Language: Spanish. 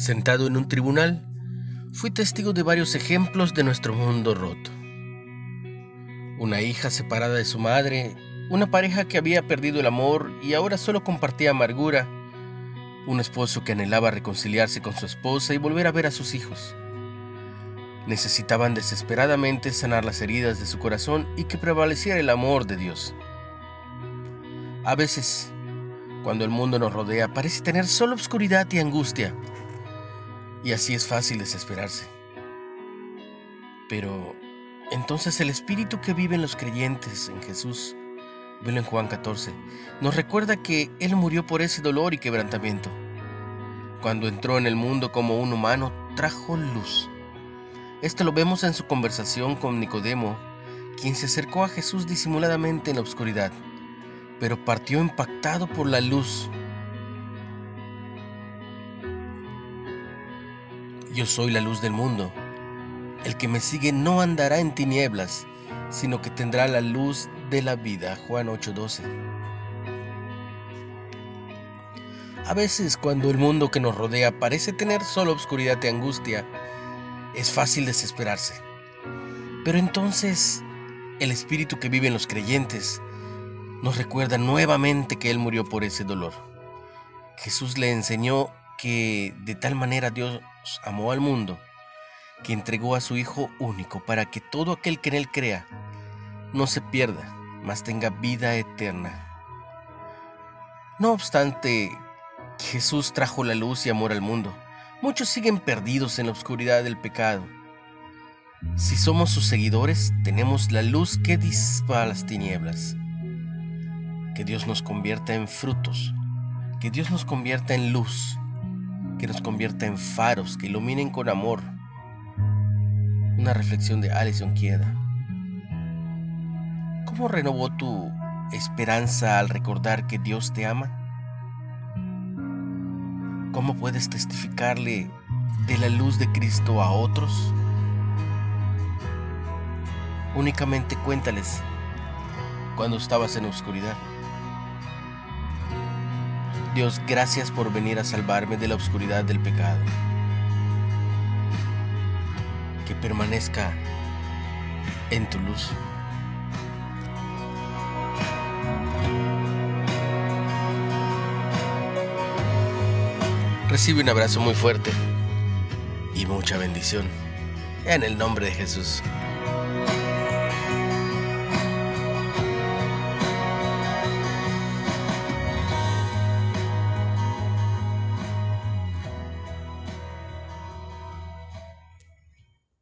Sentado en un tribunal, fui testigo de varios ejemplos de nuestro mundo roto. Una hija separada de su madre, una pareja que había perdido el amor y ahora solo compartía amargura, un esposo que anhelaba reconciliarse con su esposa y volver a ver a sus hijos. Necesitaban desesperadamente sanar las heridas de su corazón y que prevaleciera el amor de Dios. A veces, cuando el mundo nos rodea, parece tener solo oscuridad y angustia y así es fácil desesperarse. Pero entonces el espíritu que vive en los creyentes en Jesús, velo en Juan 14, nos recuerda que Él murió por ese dolor y quebrantamiento. Cuando entró en el mundo como un humano, trajo luz. Esto lo vemos en su conversación con Nicodemo, quien se acercó a Jesús disimuladamente en la oscuridad, pero partió impactado por la luz Yo soy la luz del mundo. El que me sigue no andará en tinieblas, sino que tendrá la luz de la vida. Juan 8:12. A veces cuando el mundo que nos rodea parece tener solo oscuridad y angustia, es fácil desesperarse. Pero entonces el espíritu que vive en los creyentes nos recuerda nuevamente que Él murió por ese dolor. Jesús le enseñó que de tal manera Dios amó al mundo que entregó a su Hijo único para que todo aquel que en Él crea no se pierda, mas tenga vida eterna. No obstante, Jesús trajo la luz y amor al mundo. Muchos siguen perdidos en la oscuridad del pecado. Si somos sus seguidores, tenemos la luz que dispa las tinieblas. Que Dios nos convierta en frutos, que Dios nos convierta en luz que nos convierta en faros que iluminen con amor. Una reflexión de Alison Quieda. ¿Cómo renovó tu esperanza al recordar que Dios te ama? ¿Cómo puedes testificarle de la luz de Cristo a otros? Únicamente cuéntales cuando estabas en oscuridad. Dios, gracias por venir a salvarme de la oscuridad del pecado. Que permanezca en tu luz. Recibe un abrazo muy fuerte y mucha bendición. En el nombre de Jesús.